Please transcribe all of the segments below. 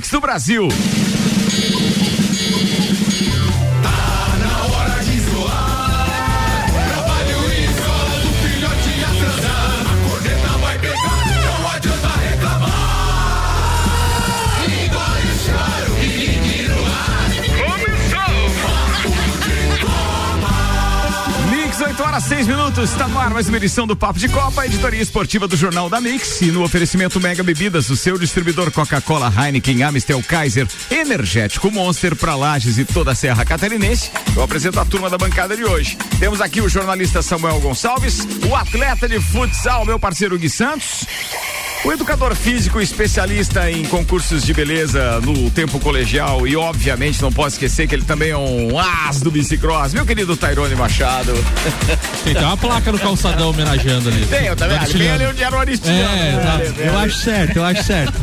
Do Brasil. Mix, 8 horas, 6 minutos. Está no ar mais uma edição do Papo de Copa, editoria esportiva do Jornal da Mix. E no oferecimento Mega Bebidas, o seu distribuidor Coca-Cola, Heineken, Amistel, Kaiser, Energético Monster para Lages e toda a Serra Catarinense. Eu apresento a turma da bancada de hoje. Temos aqui o jornalista Samuel Gonçalves, o atleta de futsal, meu parceiro Gui Santos. O educador físico especialista em concursos de beleza no tempo colegial e obviamente não posso esquecer que ele também é um as do bicicross, meu querido Tairone Machado. Tem uma placa no calçadão homenageando ali. Tem, eu também. Ali, ali onde era o Aristiano. É, né? eu acho certo, eu acho certo.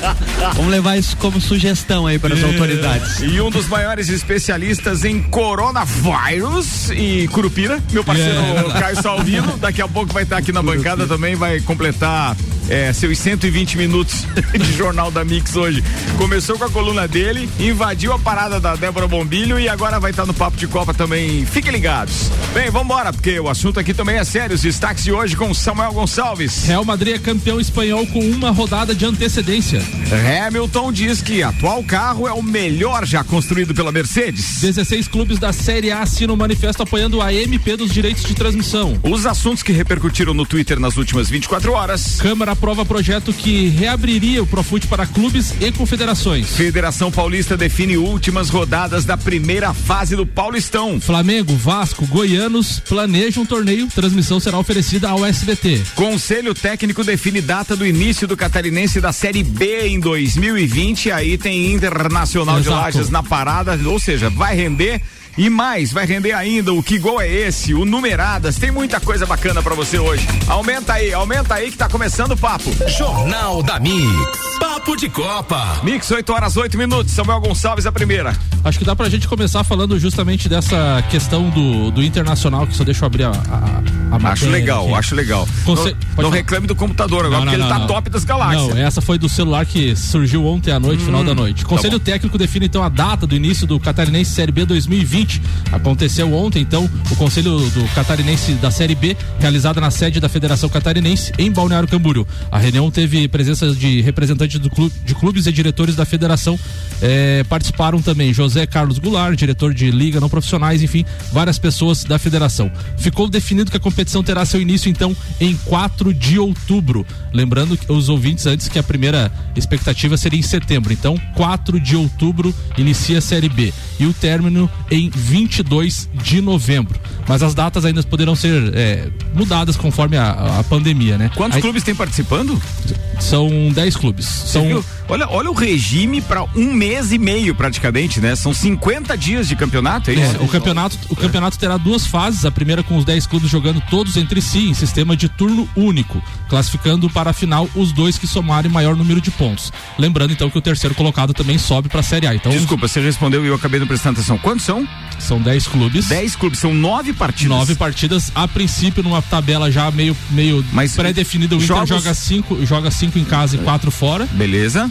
Vamos levar isso como sugestão aí para as autoridades. E um dos maiores especialistas em coronavírus e curupira, meu parceiro Yeah. Caio Salvino, daqui a pouco vai estar aqui na bancada também, vai completar é, seus 120 minutos de Jornal da Mix hoje. Começou com a coluna dele, invadiu a parada da Débora Bombilho e agora vai estar no Papo de Copa também. Fiquem ligados. Bem, vamos embora, porque o assunto aqui também é sério. Os destaques de hoje com Samuel Gonçalves. Real Madrid é campeão espanhol com uma rodada de antecedência. Hamilton diz que atual carro é o melhor já construído pela Mercedes. 16 clubes da Série A assinam manifesto apoiando a MP dos direitos de transmissão. Os assuntos que repercutiram no Twitter nas últimas 24 horas. Câmara aprova projeto que reabriria o Profute para clubes e confederações. Federação Paulista define últimas rodadas da primeira fase do Paulistão. Flamengo, Vasco, Goianos planejam um torneio. Transmissão será oferecida ao SBT. Conselho técnico define data do início do catarinense da Série B em 2020. Aí tem Internacional de Exato. Lages na parada, ou seja, vai render. E mais, vai render ainda o que gol é esse, o numeradas, tem muita coisa bacana pra você hoje. Aumenta aí, aumenta aí que tá começando o papo. Jornal da Mix. Papo de Copa. Mix, 8 horas, 8 minutos. Samuel Gonçalves, a primeira. Acho que dá pra gente começar falando justamente dessa questão do, do internacional, que só deixa eu abrir a, a, a Acho legal, aqui. acho legal. Conce- não não reclame do computador agora, Não, porque não, ele tá não, top das galáxias. Não, essa foi do celular que surgiu ontem à noite, final da noite. Conselho técnico define então a data do início do Catarinense Série B 2020. Aconteceu ontem, então, o Conselho do Catarinense da Série B, realizada na sede da Federação Catarinense, em Balneário Camboriú. A reunião teve presença de representantes do clube, de clubes e diretores da federação. Eh, participaram também José Carlos Goulart, diretor de Liga Não Profissionais, enfim, várias pessoas da federação. Ficou definido que a competição terá seu início, então, em 4 de outubro. Lembrando que os ouvintes antes que a primeira expectativa seria em setembro. Então, 4 de outubro inicia a Série B. E o término em 22 de novembro. Mas as datas ainda poderão ser eh, mudadas conforme a, a pandemia, né? Quantos Aí- clubes tem participando? São 10 clubes. São? Olha, olha o regime para um mês e meio praticamente, né? São 50 dias de campeonato, é isso? É, o campeonato, o campeonato terá duas fases. A primeira com os 10 clubes jogando todos entre si em sistema de turno único, classificando para a final os dois que somarem maior número de pontos. Lembrando então que o terceiro colocado também sobe para a Série A. Então Desculpa, você respondeu e eu acabei não prestando atenção. Quantos são? são 10 clubes. 10 clubes, são nove partidas. Nove partidas, a princípio numa tabela já meio, meio pré-definida. O Inter jogos- joga cinco, joga cinco em casa e quatro fora. Beleza.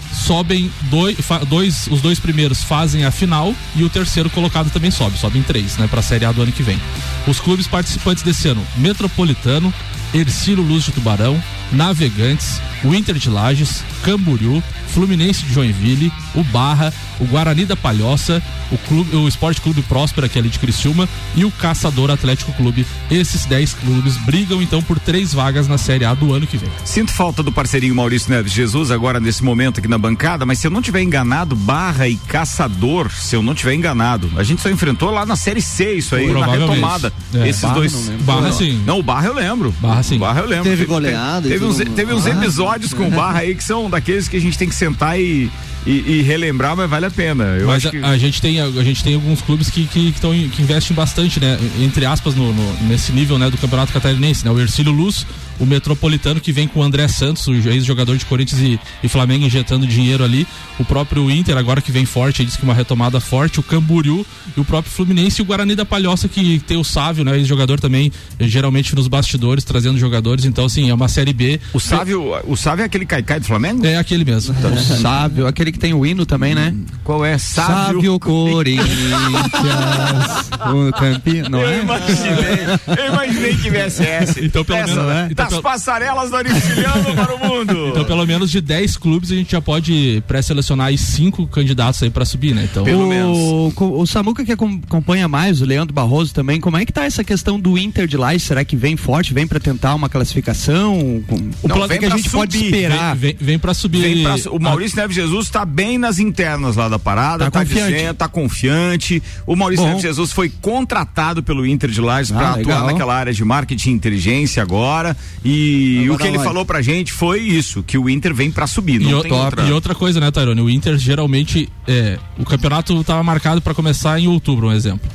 Sobem dois, dois, os dois primeiros fazem a final e o terceiro colocado também sobe, sobe em três, né, para a Série A do ano que vem. Os clubes participantes desse ano: Metropolitano, Ercílio Luz de Tubarão, Navegantes, o Inter de Lages, Camboriú, Fluminense de Joinville, o Barra, o Guarani da Palhoça, o, clube, o Esporte Clube Próspera, que é ali de Criciúma, e o Caçador Atlético Clube. Esses 10 clubes brigam então por três vagas na Série A do ano que vem. Sinto falta do parceirinho Maurício Neves Jesus agora nesse momento aqui na bancada, mas se eu não tiver enganado, Barra e Caçador, se eu não tiver enganado, a gente só enfrentou lá na Série C isso aí, na retomada. É, Esses Barra dois. não lembro. Barra, sim. Não, o Barra eu lembro. Barra, sim. O Barra eu lembro. Teve goleada Teve, tudo uns, teve uns episódios com o Barra aí que são daqueles que a gente tem que sentar e, e, e relembrar, mas vale a pena. Eu Mas acho a, que... a gente tem, a, a gente tem alguns clubes que, que, que, tão, que investem bastante, né? Entre aspas, no, no- nesse nível né, do Campeonato Catarinense, né? O Ercílio Luz, o Metropolitano, que vem com o André Santos, o ex-jogador de Corinthians e, e Flamengo injetando dinheiro ali. O próprio Inter, agora que vem forte, diz que uma retomada forte, o Camboriú e o próprio Fluminense e o Guarani da Palhoça, que tem o Sávio, né? Ex-jogador também, eh, geralmente nos bastidores, trazendo jogadores. Então, assim, é uma Série B. O Sávio, o Sávio é aquele caicai do Flamengo? É aquele mesmo. O sábio, aquele aquele que tem o hino também, né? Qual é? Sábio, Sábio Corinthians. o campeão, não eu é? Imaginei, eu imaginei que viesse essa. Então, pelo essa, menos, né? Das então, pelo... passarelas do Aristiliano para o mundo. Então, pelo menos de 10 clubes, a gente já pode pré-selecionar aí cinco candidatos aí para subir, né? Então, pelo o, menos. O, o Samuca que acompanha mais, o Leandro Barroso também, como é que tá essa questão do Inter de lá? Será que vem forte, vem para tentar uma classificação? O não, plano que a gente subir. pode esperar. Vem, vem, vem para subir. Vem pra, o Maurício ah. Neves Jesus está bem nas internas lá da parada, tá, tá confiante. Dizendo, tá confiante. O Maurício Bom. Jesus foi contratado pelo Inter de Lages ah, para atuar naquela área de marketing e inteligência agora. E agora o que ele falou pra gente foi isso, que o Inter vem para subir. E, outra... e, outra... coisa, né, Tairone? O Inter geralmente. É, o campeonato estava marcado para começar em outubro, um exemplo.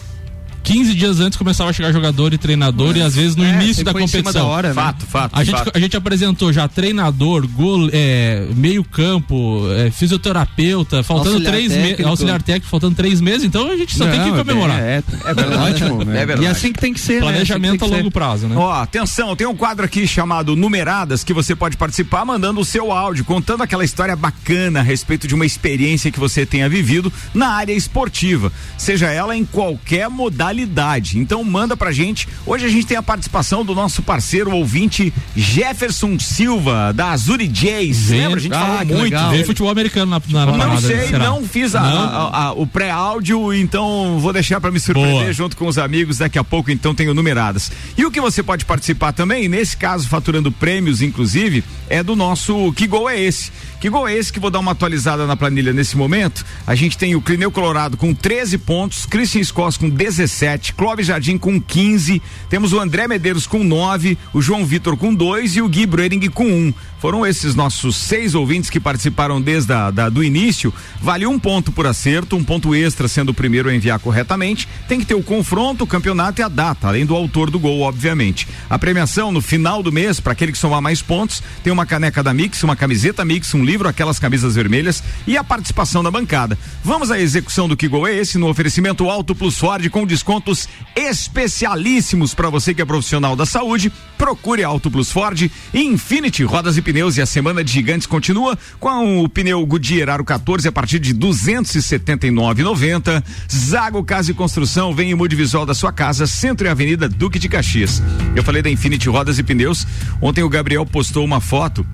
15 dias antes começava a chegar jogador e treinador e às vezes no é, início da competição. Da hora, né? Fato, fato. A, fato. Gente, a gente apresentou já treinador, gol, é, meio campo, é, fisioterapeuta, faltando auxiliar três meses, auxiliar técnico, faltando três meses, então a gente só Não, tem que comemorar. É, é, é ótimo, né? é verdade. E assim que tem que ser, né? Planejamento né? a longo prazo, né? Ó, atenção, tem um quadro aqui chamado Numeradas que você pode participar mandando o seu áudio, contando aquela história bacana a respeito de uma experiência que você tenha vivido na área esportiva, seja ela em qualquer modalidade. Então então manda pra gente. Hoje a gente tem a participação do nosso parceiro ouvinte Jefferson Silva, da Azuri Jays. Lembra? A gente ah, falou muito. Legal. Veio futebol americano na, na, Não sei, será? não fiz a, não? A, a, o pré-áudio, então vou deixar para me surpreender Boa. junto com os amigos. Daqui a pouco, então, tenho numeradas. E o que você pode participar também, nesse caso, faturando prêmios, inclusive, é do nosso Que Gol é esse? Que gol é esse que vou dar uma atualizada na planilha nesse momento? A gente tem o Clineu Colorado com 13 pontos, Christian Scott com 17, Clóvis Jardim com 15, temos o André Medeiros com 9, o João Vitor com 2 e o Gui Brering com 1. Um. Foram esses nossos seis ouvintes que participaram desde a, da, do início. Vale um ponto por acerto, um ponto extra sendo o primeiro a enviar corretamente. Tem que ter o confronto, o campeonato e a data, além do autor do gol, obviamente. A premiação no final do mês, para aquele que somar mais pontos, tem uma caneca da Mix, uma camiseta Mix, um livro, aquelas camisas vermelhas e a participação da bancada. Vamos à execução do que gol é esse no oferecimento Alto Plus Ford com descontos especialíssimos para você que é profissional da saúde. Procure Alto Plus Ford e Infinity Rodas e Pneus e a semana de gigantes continua com o pneu Goodyear Aro 14 a partir de 279,90. Zago Casa e Construção vem em mude visual da sua casa, Centro e Avenida Duque de Caxias. Eu falei da Infinity Rodas e Pneus. Ontem o Gabriel postou uma foto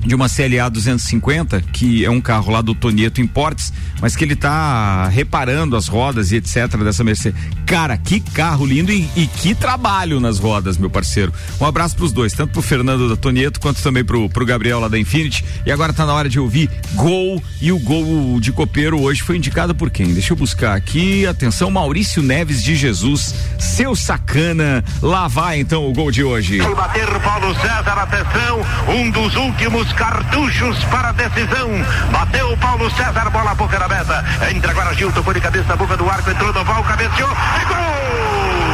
de uma CLA 250, que é um carro lá do Tonieto Importes, mas que ele tá reparando as rodas e etc dessa Mercedes. Cara, que carro lindo e, e que trabalho nas rodas, meu parceiro. Um abraço pros dois, tanto pro Fernando da Tonieto quanto também pro, pro Gabriel lá da Infinity. E agora tá na hora de ouvir Gol e o gol de Copeiro hoje foi indicado por quem? Deixa eu buscar aqui. Atenção, Maurício Neves de Jesus, seu sacana. Lá vai então o gol de hoje. Vai bater Paulo César, atenção, um dos últimos cartuchos para a decisão. Bateu o Paulo César, bola boca da meta. Entra agora Gilton, foi de cabeça na boca do arco, entrou no val, cabeceou e gol!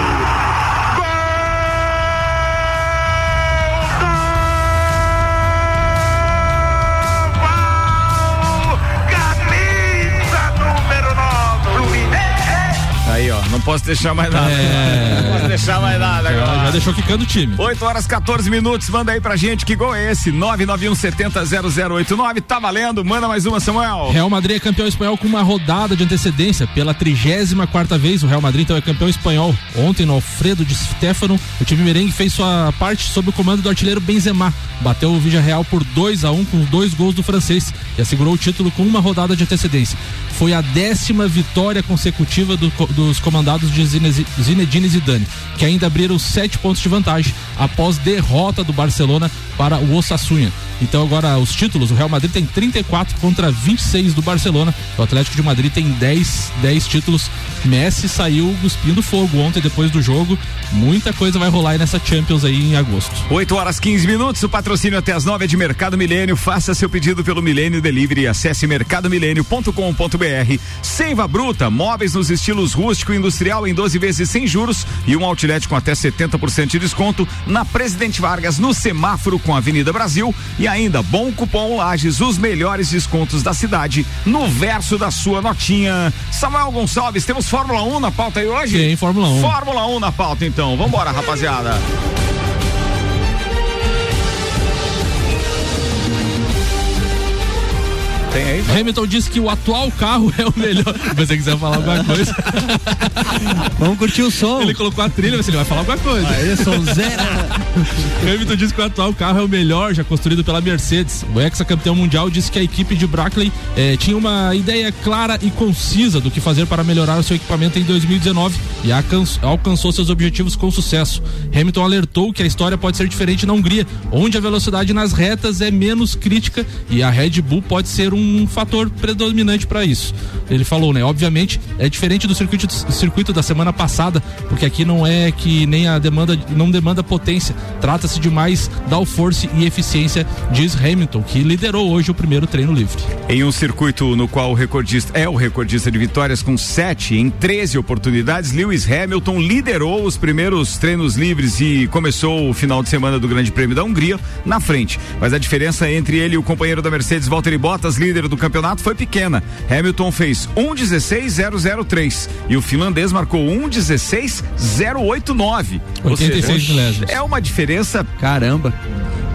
Aí, ó, não posso deixar mais nada. É... Não posso deixar mais nada agora. Já, já deixou quicando o time. 8 horas 14 minutos, manda aí pra gente que gol é esse? 991 70 0089, tá valendo, manda mais uma, Samuel. Real Madrid é campeão espanhol com uma rodada de antecedência pela 34 quarta vez. O Real Madrid então é campeão espanhol. Ontem no Alfredo de Stefano, o time merengue fez sua parte sob o comando do artilheiro Benzema. Bateu o Real por 2 a 1 um, com dois gols do francês e assegurou o título com uma rodada de antecedência. Foi a décima vitória consecutiva do, do dos comandados de Zinedine Zidane, que ainda abriram sete pontos de vantagem após derrota do Barcelona para o Osasuna. Então agora os títulos, o Real Madrid tem 34 contra 26 do Barcelona. O Atlético de Madrid tem 10, 10 títulos. Messi saiu cuspindo fogo ontem depois do jogo. Muita coisa vai rolar aí nessa Champions aí em agosto. 8 horas 15 minutos, o patrocínio até as 9 é de Mercado Milênio. Faça seu pedido pelo Milênio Delivery e acesse mercadomilênio.com.br. Seiva Bruta, móveis nos estilos rústico e industrial em 12 vezes sem juros e um outlet com até 70% de desconto na Presidente Vargas no semáforo com a Avenida Brasil e e ainda, bom cupom Lages, os melhores descontos da cidade no verso da sua notinha. Samuel Gonçalves, temos Fórmula 1 na pauta aí hoje? Tem Fórmula 1. Fórmula 1 na pauta então. Vambora, rapaziada. Tem aí? Hamilton disse que o atual carro é o melhor. Se você quiser falar alguma coisa. Vamos curtir o som. Ele colocou a trilha, mas ele vai falar alguma coisa. Aí, som zero. Hamilton disse que o atual carro é o melhor já construído pela Mercedes. O ex-campeão mundial disse que a equipe de Brackley eh, tinha uma ideia clara e concisa do que fazer para melhorar o seu equipamento em 2019 e alcançou seus objetivos com sucesso. Hamilton alertou que a história pode ser diferente na Hungria, onde a velocidade nas retas é menos crítica e a Red Bull pode ser um fator predominante para isso. Ele falou, né? Obviamente é diferente do circuito, circuito da semana passada, porque aqui não é que nem a demanda não demanda potência. Trata-se de mais downforce e eficiência, diz Hamilton, que liderou hoje o primeiro treino livre. Em um circuito no qual o recordista é o recordista de vitórias com sete em 13 oportunidades, Lewis Hamilton liderou os primeiros treinos livres e começou o final de semana do Grande Prêmio da Hungria na frente. Mas a diferença entre ele e o companheiro da Mercedes, Valtteri Bottas, líder do campeonato, foi pequena. Hamilton fez 1:16.003 e o finlandês marcou 1:16.089. 86 milésimos. É uma diferença Caramba.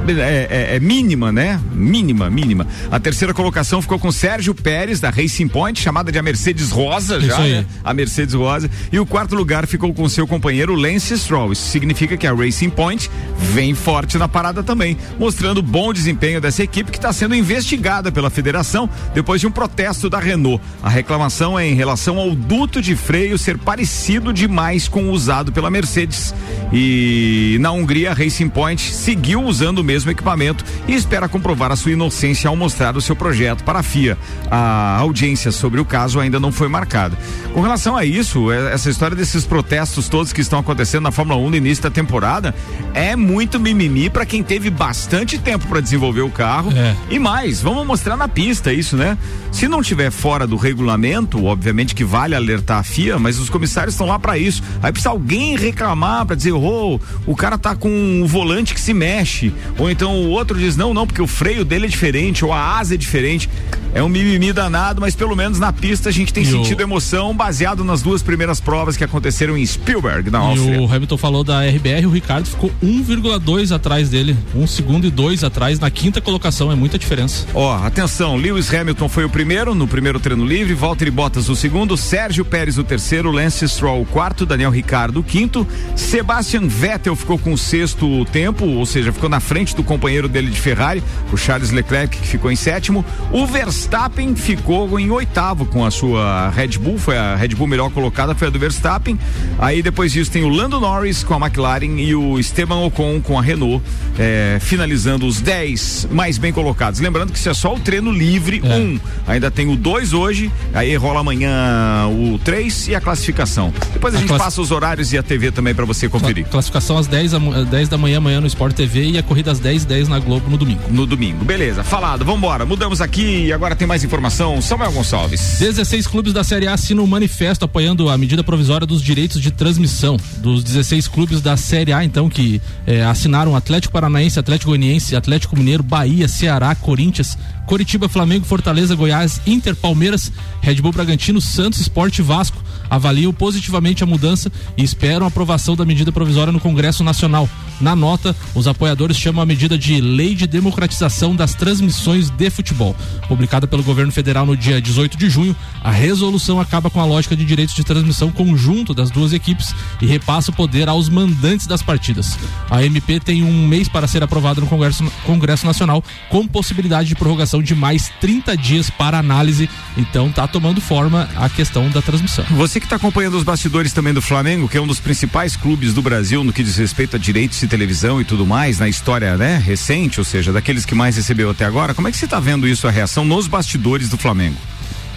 É, é, é, mínima, né? Mínima, mínima. A terceira colocação ficou com Sérgio Pérez, da Racing Point, chamada de a Mercedes Rosa já, né? A Mercedes Rosa. E o quarto lugar ficou com seu companheiro Lance Stroll. Isso significa que a Racing Point vem forte na parada também, mostrando bom desempenho dessa equipe que está sendo investigada pela federação depois de um protesto da Renault. A reclamação é em relação ao duto de freio ser parecido demais com o usado pela Mercedes. E na Hungria, a Racing Point seguiu usando o mesmo equipamento e espera comprovar a sua inocência ao mostrar o seu projeto para a FIA. A audiência sobre o caso ainda não foi marcada. Com relação a isso, é- essa história desses protestos todos que estão acontecendo na Fórmula 1 no início da temporada é muito mimimi para quem teve bastante tempo para desenvolver o carro. É. E mais, vamos mostrar na pista isso, né? Se não tiver fora do regulamento, obviamente que vale alertar a FIA, mas os comissários estão lá para isso. Aí precisa alguém reclamar para dizer, ô, o cara tá com um volante que se mexe, ou então o outro diz, não, não, porque o freio dele é diferente, ou a asa é diferente. É um mimimi danado, mas pelo menos na pista a gente tem E o- sentido emoção baseado nas duas primeiras provas que aconteceram em Spielberg, na Áustria. o Hamilton falou da RBR, o Ricardo ficou 1,2 atrás dele. Um segundo e dois atrás na quinta colocação, é muita diferença. Ó, atenção, Lewis Hamilton foi o primeiro no primeiro treino livre, Valtteri Bottas o segundo, Sérgio Pérez o terceiro, Lance Stroll o quarto, Daniel Ricardo o quinto, Sebastian Vettel ficou com o sexto tempo, ou seja, ficou na frente do companheiro dele de Ferrari, o Charles Leclerc que ficou em sétimo, o Verstappen ficou em oitavo com a sua Red Bull, foi a Red Bull melhor colocada, foi a do Verstappen, aí depois disso tem o Lando Norris com a McLaren e o Esteban Ocon com a Renault, eh, finalizando os 10 mais bem colocados. Lembrando que isso é só o treino livre É. um. Ainda tem o 2 hoje, aí rola amanhã o 3 e a classificação. Depois a, A gente classi- passa os horários e a TV também para você conferir. Classificação às 10, da- 10 da manhã amanhã no Sport TV e a corrida às 10 10 na Globo no domingo. No domingo. Beleza, falado, vambora. Mudamos aqui e agora tem mais informação. Samuel Gonçalves. 16 clubes da Série A assinam um manifesto apoiando a medida provisória dos direitos de transmissão. Dos 16 clubes da Série A, então, que eh, assinaram Atlético Paranaense, Atlético Goianiense, Atlético Mineiro, Bahia, Ceará, Corinthians, Coritiba, Flamengo, Fortaleza, Goiás, Inter, Palmeiras, Red Bull Bragantino, Santos, Sport e Vasco avaliam positivamente a mudança e esperam a aprovação da medida provisória no Congresso Nacional. Na nota, os apoiadores chamam a medida de Lei de Democratização das Transmissões de Futebol. Publicada pelo governo federal no dia 18 de junho, a resolução acaba com a lógica de direitos de transmissão conjunto das duas equipes e repassa o poder aos mandantes das partidas. A MP tem um mês para ser aprovada no Congresso, Congresso Nacional, com possibilidade de prorrogação de mais 30 dias para análise. Então tá tomando forma a questão da transmissão. Você que está acompanhando os bastidores também do Flamengo, que é um dos principais clubes do Brasil no que diz respeito a direitos de televisão e tudo mais, na história, né, recente, ou seja, daqueles que mais recebeu até agora, como é que você está vendo isso, a reação nos bastidores do Flamengo?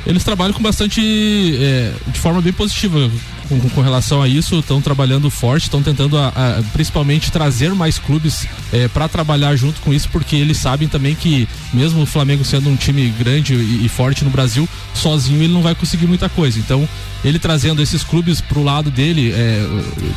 Eles trabalham com bastante. é, de forma bem positiva com, com relação a isso, estão trabalhando forte, estão tentando a- a, principalmente trazer mais clubes para trabalhar junto com isso, porque eles sabem também que, mesmo o Flamengo sendo um time grande e, e forte no Brasil, sozinho ele não vai conseguir muita coisa. Então, ele trazendo esses clubes pro lado dele, é,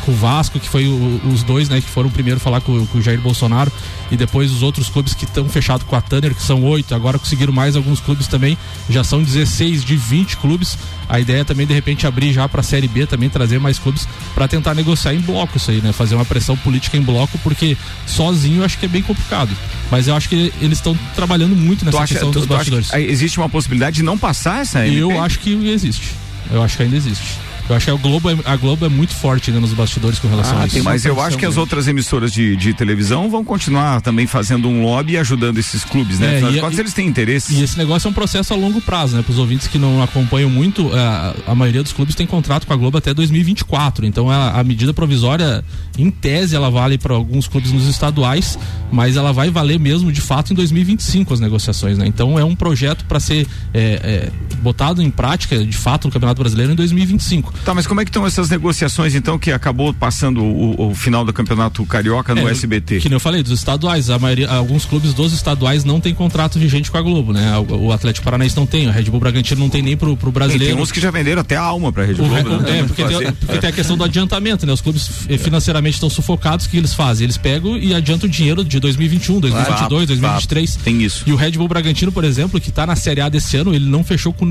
com o Vasco, que foi o- os dois, né, que foram primeiro falar com, com o Jair Bolsonaro, e depois os outros clubes que estão fechados com a Tanner, que são oito, agora conseguiram mais alguns clubes também, já são 16 de 20 clubes. A ideia é também, de repente, abrir já para a Série B também trazer mais clubes para tentar negociar em bloco isso aí, né? Fazer uma pressão política em bloco, porque sozinho eu acho que é bem complicado. Mas eu acho que eles estão trabalhando muito nessa acha, questão tu, dos tu bastidores. existe uma possibilidade de não passar essa MP? Eu acho que existe. Eu acho que ainda existe. Eu acho que a Globo é, a Globo é muito forte ainda nos bastidores com relação Ah, a isso. tem, mas eu acho que as outras emissoras de, de televisão vão continuar também fazendo um lobby e ajudando esses clubes, né? É, Afinal de e- contas, eles têm interesse. E esse negócio é um processo a longo prazo, né? Para os ouvintes que não acompanham muito, a, a maioria dos clubes tem contrato com a Globo até 2024. Então a, a medida provisória, em tese, ela vale para alguns clubes nos estaduais, mas ela vai valer mesmo de fato em 2025 as negociações, né? Então é um projeto para ser é, é, botado em prática, de fato, no Campeonato Brasileiro em 2025. Tá, mas como é que estão essas negociações, então, que acabou passando o, o final do campeonato carioca no É, SBT? Que nem eu falei, dos estaduais, a maioria, alguns clubes dos estaduais não tem contrato vigente com a Globo, né? O, o Atlético Paranaense não tem, o Red Bull Bragantino não tem nem pro, pro brasileiro. tem uns que já venderam até a alma pra Rede O Globo. re- né? é, porque tem, porque tem a questão do adiantamento, né? Os clubes eh, financeiramente estão sufocados, o que eles fazem? Eles pegam e adiantam o dinheiro de 2021, 2022, Fato, 2023. fato. Tem isso. E o Red Bull Bragantino, por exemplo, que tá na Série A desse ano, ele não fechou com,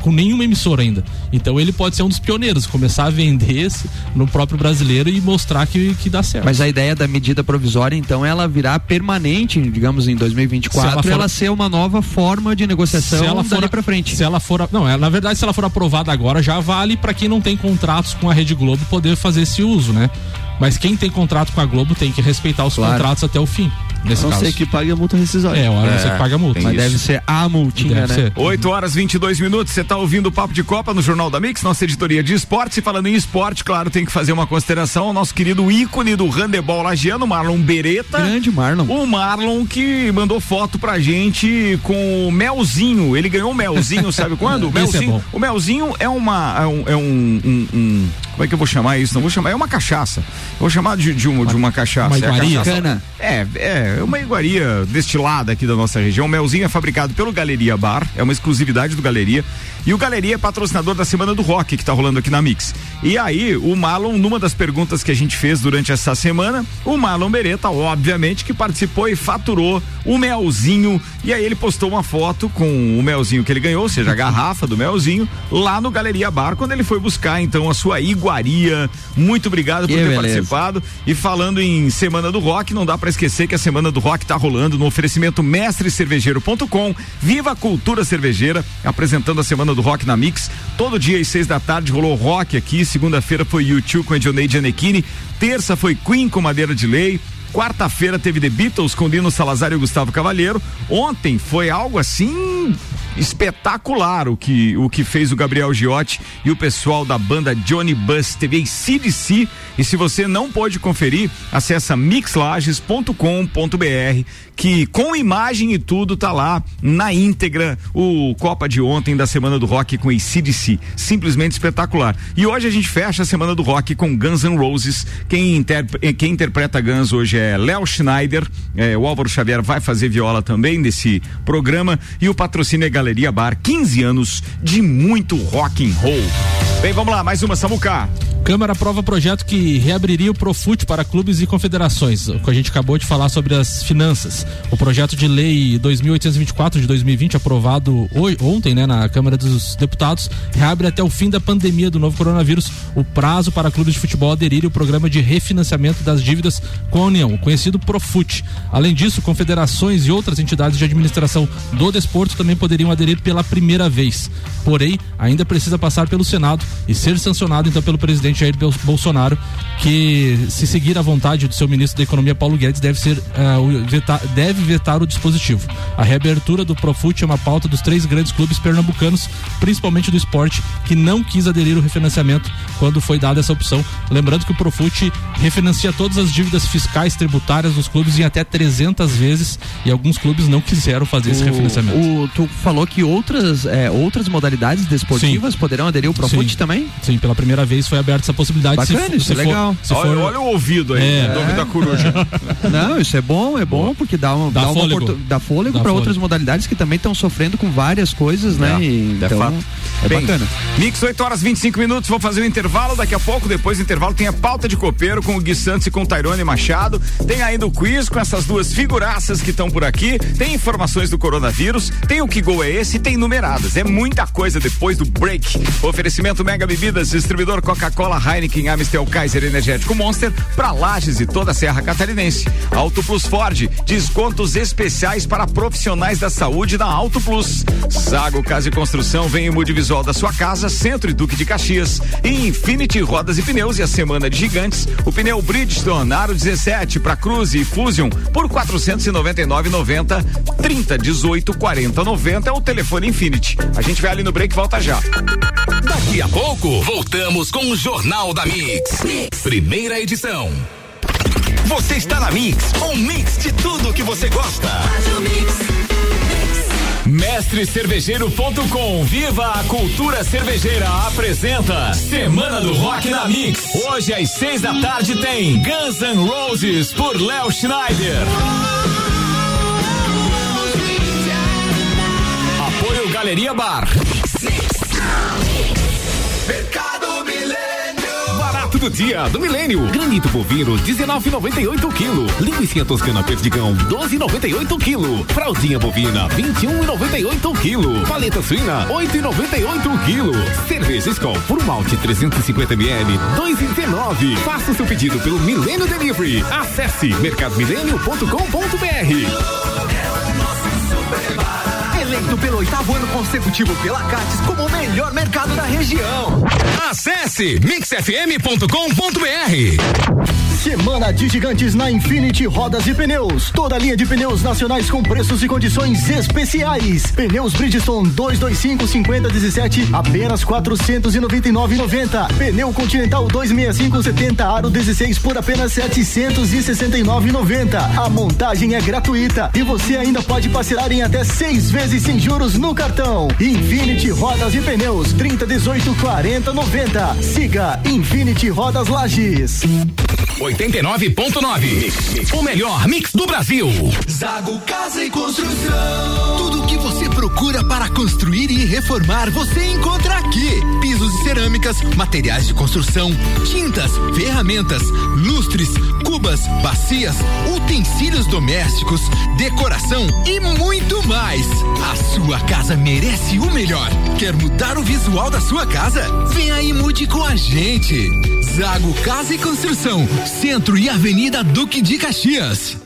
com nenhuma emissora ainda. Então ele pode ser um dos pioneiros, começar a vender no próprio brasileiro e mostrar que, que dá certo. Mas a ideia da medida provisória, então, ela virar permanente, digamos, em 2024, Se ela ela, for- ela ser uma nova forma de negociação dali pra frente. Se ela for, não, é, na verdade, se ela for aprovada agora, já vale para quem não tem contratos com a Rede Globo poder fazer esse uso, né? Mas quem tem contrato com a Globo tem que respeitar os Claro. contratos até o fim. Nesse A não caso. ser que pague a multa rescisória. É, hora É, você que paga a multa. Mas isso. deve ser a multinha, Deve né? ser. 8 horas 22 minutos, você está ouvindo o Papo de Copa no Jornal da Mix, nossa editoria de esportes. E falando em esporte, claro, tem que fazer uma consideração ao nosso querido ícone do handebol lagiano, Marlon Beretta. Grande Marlon. O Marlon que mandou foto pra gente com o melzinho. Ele ganhou o melzinho, sabe quando? O é melzinho, bom. o melzinho é uma. É um, é um- um- um- Como é que eu vou chamar isso? Não vou chamar. É uma cachaça. Eu vou chamar de, de, uma, de uma cachaça. uma É a cachaça- Cana. É, é, é uma iguaria destilada aqui da nossa região. O melzinho é fabricado pelo Galeria Bar, é uma exclusividade do Galeria. E o Galeria é patrocinador da Semana do Rock, que tá rolando aqui na Mix. E aí, o Marlon, numa das perguntas que a gente fez durante essa semana, o Marlon Beretta, obviamente, que participou e faturou o melzinho. E aí ele postou uma foto com o melzinho que ele ganhou, ou seja, a garrafa do melzinho, lá no Galeria Bar, quando ele foi buscar, então, a sua iguaria. Muito obrigado Que por ter beleza. participado participado. E falando em Semana do Rock, não dá pra esquecer que a Semana do Rock tá rolando no oferecimento mestrecervejeiro.com. Viva a cultura cervejeira, apresentando a Semana do Rock na Mix. Todo dia às seis da tarde rolou rock aqui. Segunda-feira foi YouTube com a Dionei Gianecchini. Terça foi Queen com Madeira de Lei. Quarta-feira teve The Beatles com Dino Salazar e Gustavo Cavalheiro. Ontem foi algo assim espetacular o que, o que fez o Gabriel Giotti e o pessoal da banda Johnny Bus TV CDC. E se você não pôde conferir, acessa mixlages.com.br que com imagem e tudo tá lá na íntegra o Copa de ontem da Semana do Rock com CDC. Simplesmente espetacular. E hoje a gente fecha a Semana do Rock com Guns N' Roses. Quem, interp- eh, quem interpreta Guns hoje é Léo Schneider. Eh, o Álvaro Xavier vai fazer viola também nesse programa. E o patrocínio é Galeria Bar. 15 anos de muito rock and roll. Bem, vamos lá, mais uma Samuca. Câmara aprova projeto que reabriria o Profut para clubes e confederações. O que a gente acabou de falar sobre as finanças. O projeto de lei 2824 de 2020, aprovado hoi- ontem né, na Câmara dos Deputados, reabre até o fim da pandemia do novo coronavírus o prazo para clubes de futebol aderirem ao programa de refinanciamento das dívidas com a União, o conhecido Profut. Além disso, confederações e outras entidades de administração do desporto também poderiam aderir pela primeira vez. Porém, ainda precisa passar pelo Senado e ser sancionado então pelo presidente Jair Bol- Bolsonaro, que se seguir a vontade do seu ministro da Economia Paulo Guedes deve ser ah, o veta- deve vetar o dispositivo. A reabertura do Profut é uma pauta dos três grandes clubes pernambucanos, principalmente do esporte, que não quis aderir ao refinanciamento quando foi dada essa opção. Lembrando que o Profut refinancia todas as dívidas fiscais tributárias dos clubes em até 300 vezes e alguns clubes não quiseram fazer esse refinanciamento. O, tu falou que outras, é, outras modalidades desportivas poderão aderir ao Profut Sim. também? Sim, pela primeira vez foi aberta essa possibilidade. Bacana, se, isso é for- legal. se olha, for- olha o ouvido aí, É. nome da coruja. Não, isso é bom, é bom porque dá, uma, Dá dá, fôlego. dá fôlego Dá para outras modalidades que também estão sofrendo com várias coisas, né? É, E, é então, fato. é Bem, bacana. Mix 8 horas 25 minutos, vou fazer o intervalo daqui a pouco. Depois do intervalo tem a pauta de copeiro com o Gui Santos e com o Tairone Machado. Tem ainda o quiz com essas duas figuraças que estão por aqui. Tem informações do coronavírus. Tem o que gol é esse tem numeradas. É muita coisa depois do break. Oferecimento Mega Bebidas, distribuidor Coca-Cola, Heineken, Amistel, Kaiser Energético Monster para Lages e toda a Serra Catarinense. Auto Plus Ford, descontos especiais para profissionais da saúde da Auto Plus. Zago Casa e Construção vem em mude visual da sua casa, Centro e Duque de Caxias. E Infinity Rodas e Pneus e a semana de gigantes, o pneu Bridgestone Aro 17 para Cruze e Fusion por 499,90 30 18 40 90 é o telefone Infinity. A gente vai ali no break e volta já. Daqui a pouco, voltamos com o Jornal da mix. Primeira edição. Você está na Mix, um mix de tudo que você gosta. Mestre Cervejeiro.com, viva a cultura cervejeira, apresenta Semana do Rock na Mix. Hoje às seis da tarde tem Guns N' Roses por Léo Schneider. Galeria Bar. Mercado Milênio. Barato do dia do milênio. Granito bovino 19,98 quilo. Linguiça toscana perdigão 12,98 quilo. Fraldinha bovina 21,98 quilo. Paleta suína 8,98 quilo. Cerveja Skol por malte 350 ml 2,19. Faça o seu pedido pelo Milênio Delivery. Acesse mercadomilênio.com.br. Eleito pelo oitavo ano consecutivo pela Cates como o melhor mercado da região. Acesse mixfm.com.br. Semana de gigantes na Infinity Rodas e Pneus. Toda linha de pneus nacionais com preços e condições especiais. Pneus Bridgestone 225 5017 apenas 499,90. Pneu Continental 265 70 aro 16 por apenas 769,90. A montagem é gratuita e você ainda pode parcelar em até seis vezes sem juros no cartão. Infinity Rodas e Pneus 30 18 40 90. Siga Infinity Rodas Lages. 89.9. O melhor mix do Brasil. Zago Casa e Construção. Tudo o que você procura para construir e reformar, você encontra aqui. Pisos e cerâmicas, materiais de construção, tintas, ferramentas, lustres, cubas, bacias, utensílios domésticos, decoração e muito mais. A sua casa merece o melhor. Quer mudar o visual da sua casa? Vem aí e mude com a gente. Zago Casa e Construção, Centro e Avenida Duque de Caxias.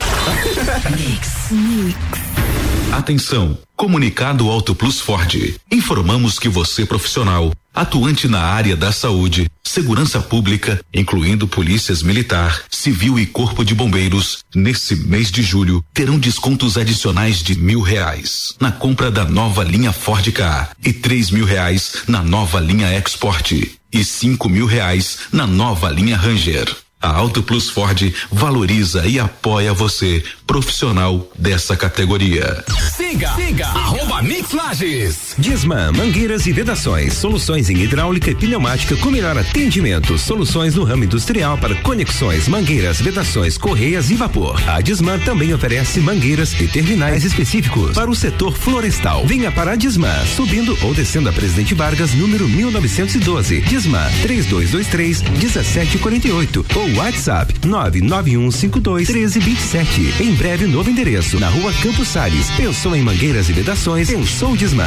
Atenção! Comunicado Auto Plus Ford. Informamos que você profissional, atuante na área da saúde, segurança pública, incluindo polícias militar, civil e corpo de bombeiros, nesse mês de julho terão descontos adicionais de mil reais na compra da nova linha Ford K e três mil reais na nova linha Export e cinco mil reais na nova linha Ranger. A Auto Plus Ford valoriza e apoia você, profissional dessa categoria. Siga, siga, arroba Mix Lages. Disman, mangueiras e vedações, soluções em hidráulica e pneumática com melhor atendimento, soluções no ramo industrial para conexões, mangueiras, vedações, correias e vapor. A Disman também oferece mangueiras e terminais específicos para o setor florestal. Venha para a Disman, subindo ou descendo a Presidente Vargas, número 1912. Disman 3223 1748 ou WhatsApp 99152 1327. Em breve novo endereço na Rua Campos Sales. Pensou em mangueiras e vedações? Pensou Disman.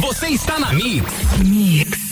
Você está na Mix. Mix.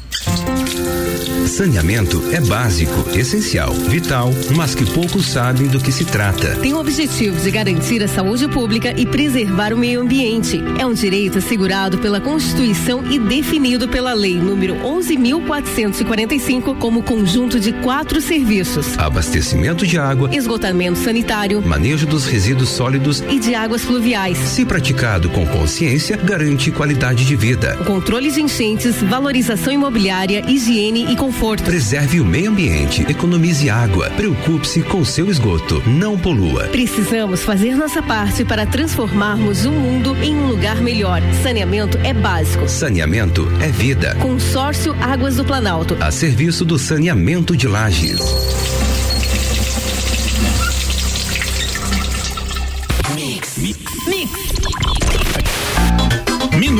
Saneamento é básico, essencial, vital, mas que poucos sabem do que se trata. Tem o objetivo de garantir a saúde pública e preservar o meio ambiente. É um direito assegurado pela Constituição e definido pela Lei número 11.445 como conjunto de quatro serviços: abastecimento de água, esgotamento sanitário, manejo dos resíduos sólidos e de águas pluviais. Se praticado com consciência, garante qualidade de vida. O controle de enchentes, valorização imobiliária, higiene e conforto. Preserve o meio ambiente, economize água, preocupe-se com seu esgoto, não polua. Precisamos fazer nossa parte para transformarmos o mundo em um lugar melhor. Saneamento é básico. Saneamento é vida. Consórcio Águas do Planalto. A serviço do saneamento de lajes.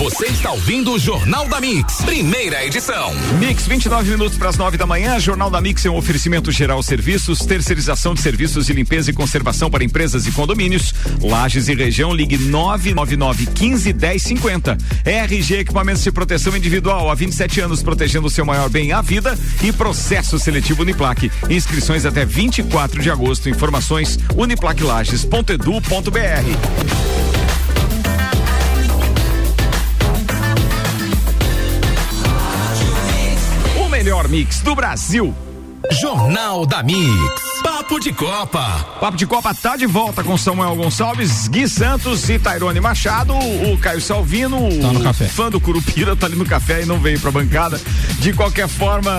Você está ouvindo o Jornal da Mix, primeira edição. Mix, 29 minutos para as 9 da manhã. Jornal da Mix é um oferecimento geral serviços, terceirização de serviços de limpeza e conservação para empresas e condomínios. Lages e região, ligue 999 15 10 50. RG Equipamentos de Proteção Individual há 27 anos protegendo o seu maior bem, a vida e processo seletivo Uniplaque. Inscrições até 24 de agosto. Informações uniplaquilages.edu.br. Mix do Brasil. Jornal da Mix. Papo de Copa. Papo de Copa tá de volta com Samuel Gonçalves, Gui Santos e Tairone Machado. O Caio Salvino, Tá no o café. fã do Curupira, tá ali no café e não veio pra bancada. De qualquer forma,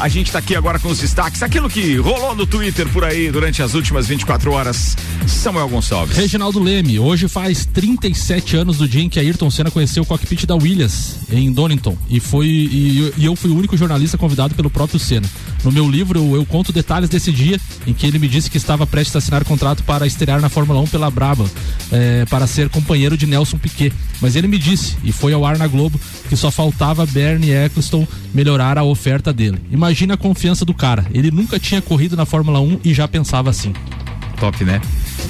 a gente tá aqui agora com os destaques. Aquilo que rolou no Twitter por aí durante as últimas 24 horas. Samuel Gonçalves. Reginaldo Leme, hoje faz 37 anos do dia em que Ayrton Senna conheceu o cockpit da Williams em Donington e foi e, e eu fui o único jornalista convidado pelo próprio Senna. No meu livro eu, eu conto detalhes desse dia em que ele me disse que estava prestes a assinar contrato para estrear na Fórmula 1 pela Braba, eh, para ser companheiro de Nelson Piquet. Mas ele me disse e foi ao ar na Globo que só faltava Bernie Eccleston melhorar a oferta dele. Imagina a confiança do cara. Ele nunca tinha corrido na Fórmula 1 e já pensava assim. Top, né?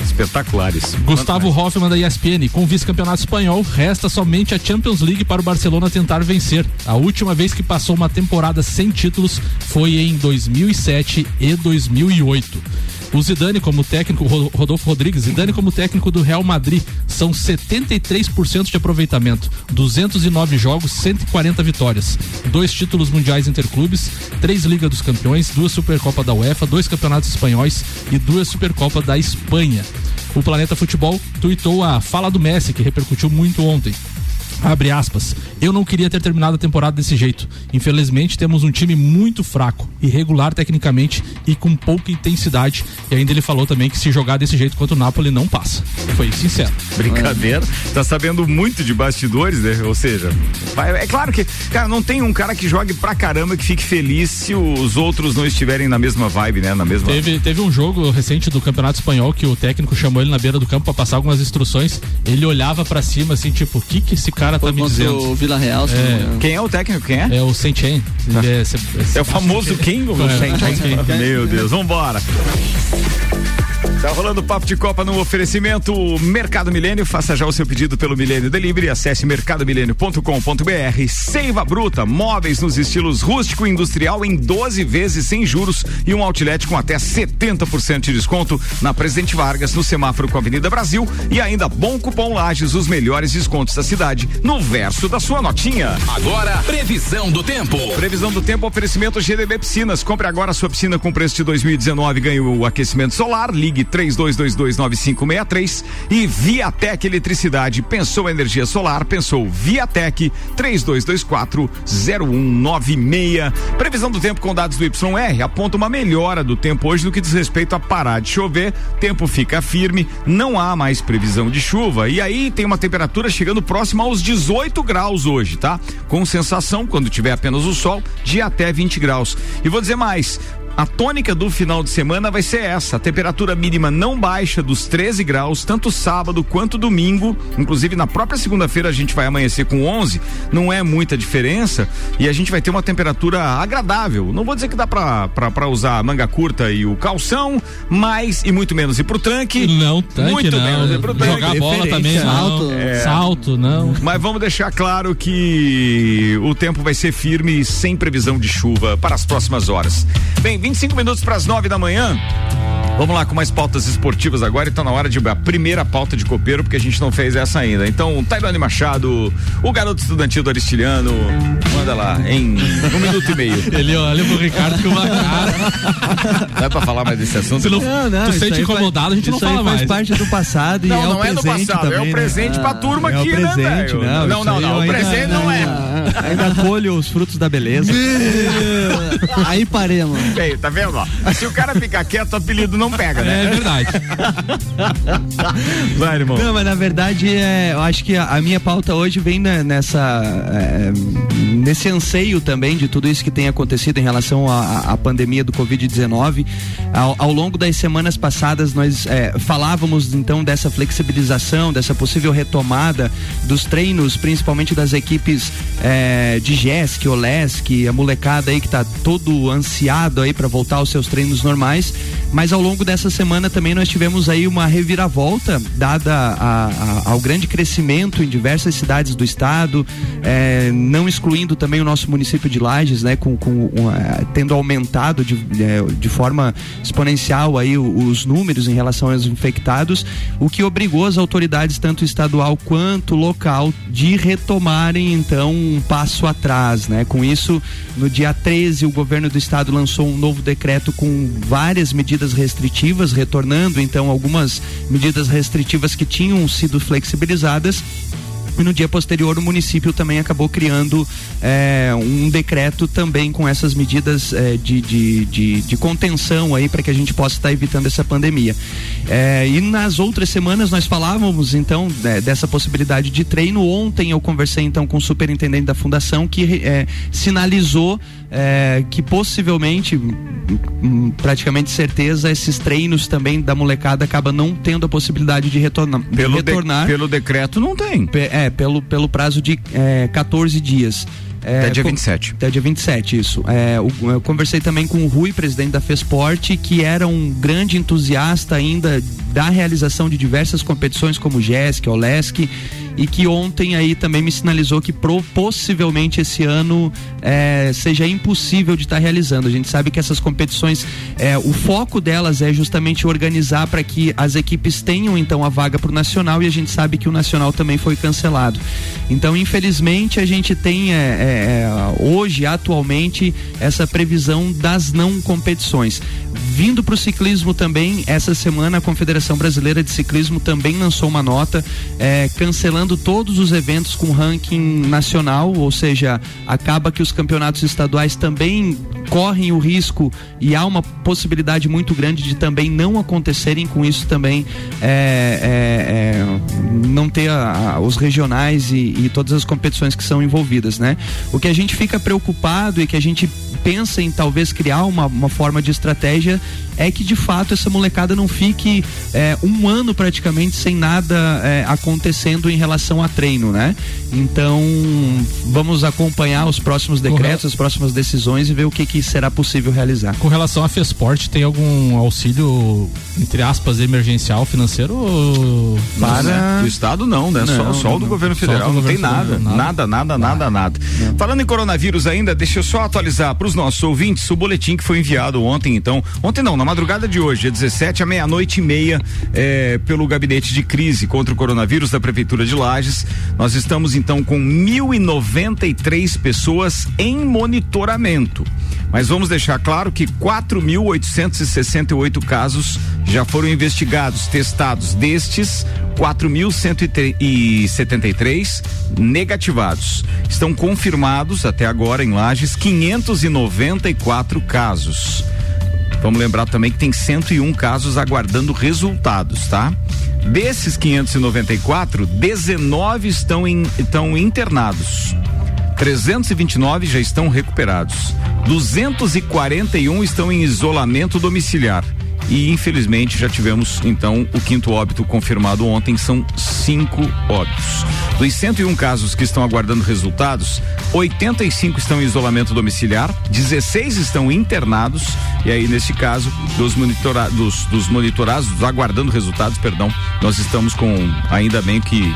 Espetaculares. Gustavo Hoffman da ESPN, com vice-campeonato espanhol, resta somente a Champions League para o Barcelona tentar vencer. A última vez que passou uma temporada sem títulos foi em 2007 e 2008. O Zidane como técnico, Ro- Rodolfo Rodrigues, Zidane como técnico do Real Madrid, são 73% de aproveitamento, 209 jogos, 140 vitórias, dois títulos mundiais interclubes, três Liga dos Campeões, duas Supercopa da UEFA, dois campeonatos espanhóis e duas Supercopa da Espanha. O Planeta Futebol tuitou a fala do Messi, que repercutiu muito ontem. Abre aspas. Eu não queria ter terminado a temporada desse jeito. Infelizmente, temos um time muito fraco, irregular tecnicamente e com pouca intensidade. E ainda ele falou também que se jogar desse jeito contra o Napoli não passa. Foi sincero. Brincadeira. Tá sabendo muito de bastidores, né? Ou seja, é claro que, cara, não tem um cara que jogue pra caramba que fique feliz se os outros não estiverem na mesma vibe, né? Na mesma. Teve, teve um jogo recente do Campeonato Espanhol que o técnico chamou ele na beira do campo pra passar algumas instruções. Ele olhava pra cima assim, tipo, o que que esse cara tá me dizendo? o Vila Real, É. Quem é o técnico? Quem é? É o Saint-Chen. Ele É, É o famoso quem? O É? Meu Deus, vambora. Tá rolando papo de Copa no oferecimento Mercado Milênio. Faça já o seu pedido pelo Milênio Delivery. Acesse mercadomilênio.com.br. Seiva Bruta, móveis nos estilos rústico e industrial em 12 vezes sem juros e um outlet com até 70% de desconto na Presidente Vargas, no semáforo com a Avenida Brasil. E ainda Bom Cupom Lages, os melhores descontos da cidade, no verso da sua notinha. Agora, previsão do tempo. Previsão do tempo, oferecimento GDB Piscinas. Compre agora a sua piscina com preço de 2019, ganhe o aquecimento solar. Ligue 32229563 e Viatec Eletricidade. Pensou energia solar, pensou Viatec 32240196. Previsão do tempo com dados do YR aponta uma melhora do tempo hoje no que diz respeito a parar de chover, tempo fica firme, não há mais previsão de chuva e aí tem uma temperatura chegando próxima aos 18 graus hoje, tá? Com sensação, quando tiver apenas o sol, de até 20 graus. E vou dizer mais, a tônica do final de semana vai ser essa. A temperatura mínima não baixa dos 13 graus, tanto sábado quanto domingo. Inclusive, na própria segunda-feira a gente vai amanhecer com 11. Não é muita diferença. E a gente vai ter uma temperatura agradável. Não vou dizer que dá pra, pra, pra usar a manga curta e o calção, mas e muito menos ir pro tanque. Não, tanque muito não. menos ir pro tanque. Jogar bola também Salto. não. É. Salto, não. Mas vamos deixar claro que o tempo vai ser firme e sem previsão de chuva para as próximas horas. Bem, 25 minutos para as 9 da manhã. Vamos lá com mais pautas esportivas agora. Então, na hora de a primeira pauta de copeiro, porque a gente não fez essa ainda. Então, Tailane Machado, o garoto estudantil do Aristiliano, manda lá em um minuto e meio. Ele olha pro Ricardo com uma cara. Dá pra falar mais desse assunto? Não, Não, não, tu sente incomodado, faz- a gente não fala faz mais. parte do passado e Não, é não o é do presente passado, também, é o né? presente pra turma é o aqui, né, presente, velho? Não, Não, não, não, o ainda- presente não é. Ainda colho os frutos da beleza. Aí parei, mano. Feio, tá vendo? ó? Se o cara ficar quieto, o apelido não pega, né? É verdade. Vai, irmão. Não, mas na verdade, é, eu acho que a, a minha pauta hoje vem né, nessa é, nesse anseio também de tudo isso que tem acontecido em relação à à pandemia do Covid-19. Ao, ao longo das semanas passadas, nós é, falávamos então dessa flexibilização, dessa possível retomada dos treinos, principalmente das equipes é, de GESC, OLESC, a molecada aí que tá todo ansiado aí para voltar aos seus treinos normais. Mas ao longo dessa semana também nós tivemos aí uma reviravolta dada a- a- ao grande crescimento em diversas cidades do estado, eh, não excluindo também o nosso município de Lages, né, com, com, eh, tendo aumentado de, eh, de forma exponencial aí os números em relação aos infectados, o que obrigou as autoridades tanto estadual quanto local de retomarem então um passo atrás, né? Com isso, no dia 13 o governo do estado lançou um novo decreto com várias medidas restritivas, retornando então algumas medidas restritivas que tinham sido flexibilizadas. E no dia posterior, o município também acabou criando eh, um decreto também com essas medidas eh, de, de, de, de contenção aí para que a gente possa estar evitando essa pandemia. Eh, e nas outras semanas nós falávamos então eh, dessa possibilidade de treino. Ontem eu conversei então com o superintendente da fundação que sinalizou eh, que possivelmente, hum, praticamente certeza, esses treinos também da molecada acaba não tendo a possibilidade de, retorna, de Pelo, de- retornar. pelo decreto não tem. Pe- É, pelo, pelo prazo de é, 14 dias. É, Até dia co- 27. Até dia 27, isso. É, o- eu conversei também com o Rui, presidente da FESPORT, que era um grande entusiasta ainda da realização de diversas competições como o GESC, o LESC, e que ontem aí também me sinalizou que pro- possivelmente esse ano é, seja impossível de estar realizando. A gente sabe que essas competições, é, o foco delas é justamente organizar para que as equipes tenham então a vaga para o nacional e a gente sabe que o nacional também foi cancelado. Então, infelizmente, a gente tem é, é, é, hoje, atualmente, essa previsão das não competições. Vindo para o ciclismo também, essa semana a Confederação Brasileira de Ciclismo também lançou uma nota é, todos os eventos com ranking nacional, ou seja, acaba que os campeonatos estaduais também correm o risco e há uma possibilidade muito grande de também não acontecerem com isso também é, é, é, não ter a- a- os regionais e, e todas as competições que são envolvidas, né? O que a gente fica preocupado e que a gente pensa em talvez criar uma, uma forma de estratégia é que de fato essa molecada não fique é, um ano praticamente sem nada é, acontecendo em relação a treino, né? Então vamos acompanhar os próximos decretos, as próximas decisões e ver o que, que será possível realizar. Com relação à Fesport, tem algum auxílio, entre aspas, emergencial financeiro? Para... Do Estado não, né? só, Não, só o do não. governo Só federal, do não tem governo nada. federal, Nada, nada, nada, nada. Falando em coronavírus ainda, deixa eu só atualizar para os nossos ouvintes o boletim que foi enviado ontem, então. Ontem não, na madrugada de hoje, dia 17, à meia-noite e meia, eh, pelo gabinete de crise contra o coronavírus da Prefeitura de Lages. Nós estamos então com 1.093 pessoas em monitoramento. Mas vamos deixar claro que 4.868 casos Já foram investigados, testados destes 4.173 negativados. Estão confirmados até agora em Lages 594 casos. Vamos lembrar também que tem 101 casos aguardando resultados, tá? Desses 594, 19 estão, em, estão internados. 329 já estão recuperados. 241 estão em isolamento domiciliar. E infelizmente já tivemos então o quinto óbito confirmado ontem, são cinco óbitos. Dos 101 casos que estão aguardando resultados, 85 estão em isolamento domiciliar, 16 estão internados, e aí neste caso, dos, monitora, dos, dos monitorados, dos aguardando resultados, perdão, nós estamos com ainda bem que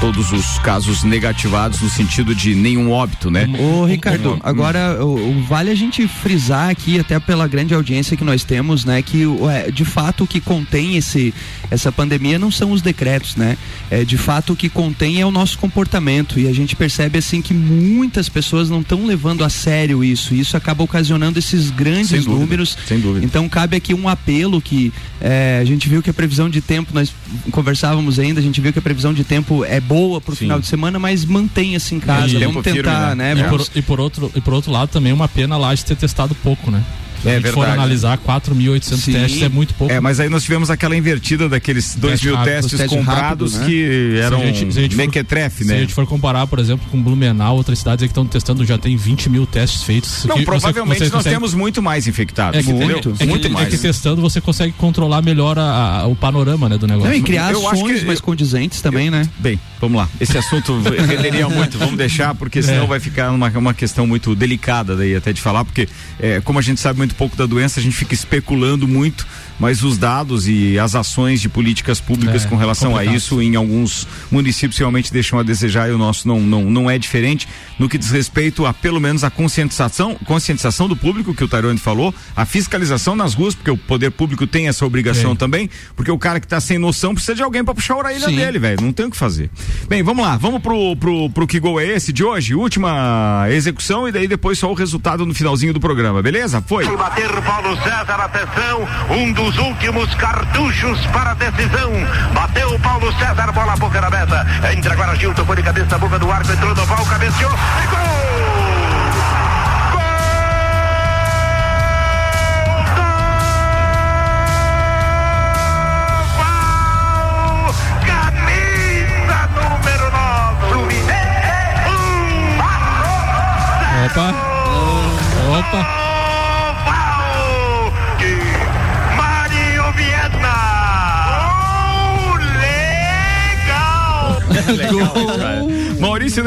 todos os casos negativados no sentido de nenhum óbito, né? Ô, Ricardo, agora o, vale a gente frisar aqui, até pela grande audiência que nós temos, né, que de fato o que contém esse, essa pandemia não são os decretos, né? É, de fato o que contém é o nosso comportamento e a gente percebe assim que muitas pessoas não estão levando a sério isso. E isso acaba ocasionando esses grandes sem dúvida, números. Sem dúvida. Então cabe aqui um apelo que é, a gente viu que a previsão de tempo, nós conversávamos ainda, a gente viu que a previsão de tempo é boa pro Sim. final de semana, mas mantenha-se em casa. E, vamos tentar, firme, né? né? E, por, e, por, outro, e por outro lado também uma pena lá de ter testado pouco, né? Se é a gente for analisar 4.800 testes é muito pouco. É, mas aí nós tivemos aquela invertida daqueles 2 mil testes teste comprados rápido, né? que eram mequetrefe, né? Se a gente for comparar, por exemplo, com Blumenau, outras cidades que estão testando já tem 20 mil testes feitos. Não, provavelmente você, você nós consegue... temos muito mais infectados. É que, muito, é que, muito mais. É que testando você consegue controlar melhor a, a, o panorama né, do negócio. Não, e criar eu ações que, mais condizentes também, eu, né? Bem, vamos lá. Esse assunto renderia muito, vamos deixar, porque senão é. vai ficar uma, uma questão muito delicada daí até de falar, porque é, como a gente sabe muito pouco da doença, a gente fica especulando muito, mas os dados e as ações de políticas públicas é, com relação complicado. a isso em alguns municípios realmente deixam a desejar e o nosso não, não, não é diferente no que diz respeito a pelo menos a conscientização, conscientização do público que o Tairone falou, a fiscalização nas ruas, porque o poder público tem essa obrigação é. também, porque o cara que está sem noção precisa de alguém para puxar a orelha Sim. dele, velho, não tem o que fazer. Bem, vamos lá, vamos pro, pro, pro que gol é esse de hoje, última execução e daí depois só o resultado no finalzinho do programa, beleza? Foi. Bater Paulo César, atenção, um dos últimos cartuchos para a decisão. Bateu Paulo César, bola boca na meta. Entra agora Gilton, foi de cabeça boca do arco, entrou no val, cabeceou e gol!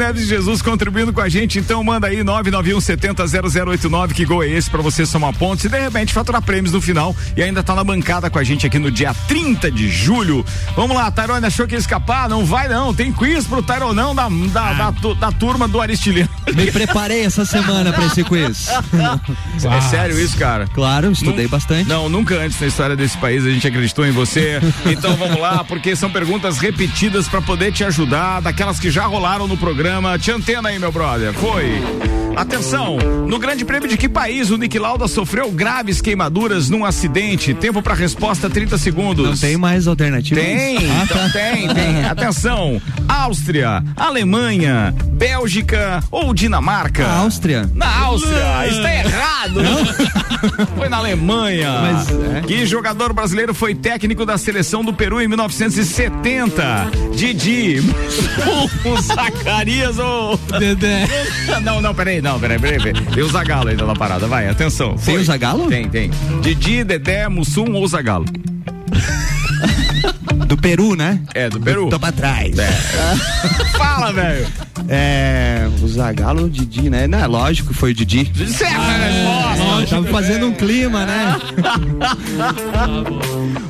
Neves Jesus contribuindo com a gente, então manda aí 991700089, que gol é esse pra você somar pontos e de repente faturar prêmios no final e ainda tá na bancada com a gente aqui no dia 30 de julho. Vamos lá, Tairone achou que ia escapar? Não vai não, tem quiz pro Taironão da, da, da, da, da turma do Aristiliano. Me preparei essa semana pra esse quiz. é sério isso, cara? Claro, estudei bastante. Não, nunca antes na história desse país a gente acreditou em você. Então vamos lá, porque são perguntas repetidas para poder te ajudar, daquelas que já rolaram no programa. Te antena aí, meu brother. Foi. Atenção, no Grande Prêmio de que país o Nick Lauda sofreu graves queimaduras num acidente? Tempo para resposta 30 segundos. Não tem mais alternativa? Tem, ah, tá. então tem, tem. Atenção, Áustria, Alemanha, Bélgica ou Dinamarca? Na Áustria. Na Áustria, está errado. foi na Alemanha. Mas, é. Que jogador brasileiro foi técnico da seleção do Peru em 1970? Didi. o Zacarias ou. Dedé. Não, não, peraí, não, peraí, peraí. peraí. Tem o Zagalo ainda na parada, vai, atenção. Foi. Tem o Zagalo? Tem, tem. Didi, Dedé, Mussum ou Zagalo? Do Peru, né? É, do Peru. Tô pra trás. É. Fala, velho. É. O Zagalo, o Didi, né? Não, é lógico que foi o Didi. Certo, ah, é, Tava fazendo um clima, né?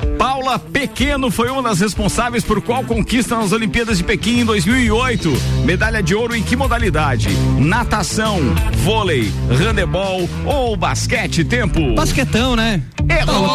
Paula Pequeno foi uma das responsáveis por qual conquista nas Olimpíadas de Pequim em 2008. Medalha de ouro em que modalidade? Natação, vôlei, handebol ou basquete? Tempo. Basquetão, né? Errou!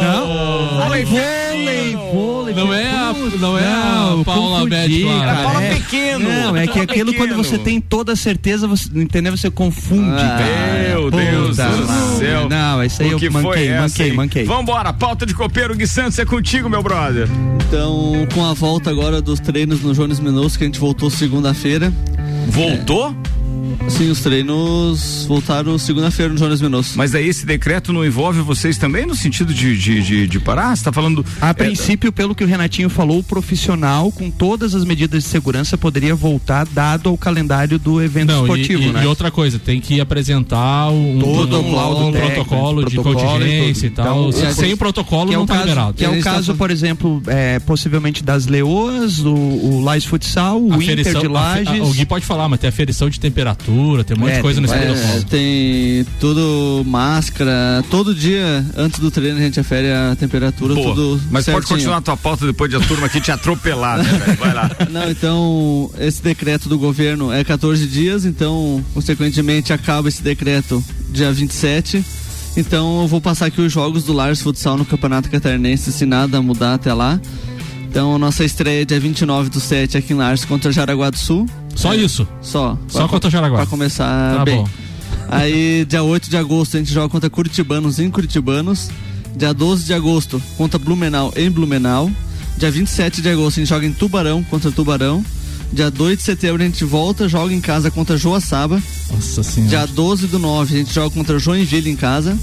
Não? Vôlei, vôlei, vôlei. Não é a não é Não, a Paula confundi, Médico lá. cara. Paula É- Pequeno. Não, é que Paula aquilo quando Pequeno. você tem toda a certeza, você, entendeu? Você confunde. cara. Meu Deus do céu. Não, isso aí o eu que manquei, foi manquei, manquei. Vambora, pauta de copeiro, Gui Santos, é contigo, meu brother. Então, com a volta agora dos treinos no Jones Menos, que a gente voltou segunda-feira. Voltou? Sim, os treinos voltaram segunda-feira no Jones Menos. Mas aí esse decreto não envolve vocês também no sentido de, de, de, de parar? Você tá falando. A é, princípio, pelo que o Renatinho falou, o profissional, com todas as medidas de segurança, poderia voltar dado ao calendário do evento Não, e, esportivo, e- né? e outra coisa, tem que apresentar um, Todo um, o laudo um técnico, protocolo de protocolo e contingência e, tal. Então, Se- sem o protocolo que é não tá caso, liberado. Que é A o caso, falando- por exemplo, é, possivelmente das Leoas, o, o Lais Futsal, o Inter Aferição- de Lages. a- o Gui pode falar, mas tem aferição de temperatura, tem um monte É, de coisa tem protocolo. É, tem tudo máscara, todo dia antes do treino a gente afere a temperatura, Pô, tudo mas pode certinho. continuar a tua pauta depois de a turma aqui te atropelar, né, velho? Vai lá. Não, então esse decreto do governo é 14 dias, então consequentemente acaba esse decreto dia 27. Então eu vou passar aqui os jogos do Lars Futsal no Campeonato Catarinense, se nada mudar até lá. Então nossa estreia é dia 29 do 7 aqui em Lars contra Jaraguá do Sul. Só isso? Só. Só Pra- contra o Jaraguá. Pra começar Tá bem. bom. Aí, dia 8 de agosto, a gente joga contra Curitibanos em Curitibanos. Dia 12 de agosto, contra Blumenau em Blumenau. Dia 27 de agosto, a gente joga em Tubarão contra Tubarão. Dia 2 de setembro, a gente volta, joga em casa contra Joaçaba. Nossa senhora. Dia 12 do 9, a gente joga contra Joinville em casa.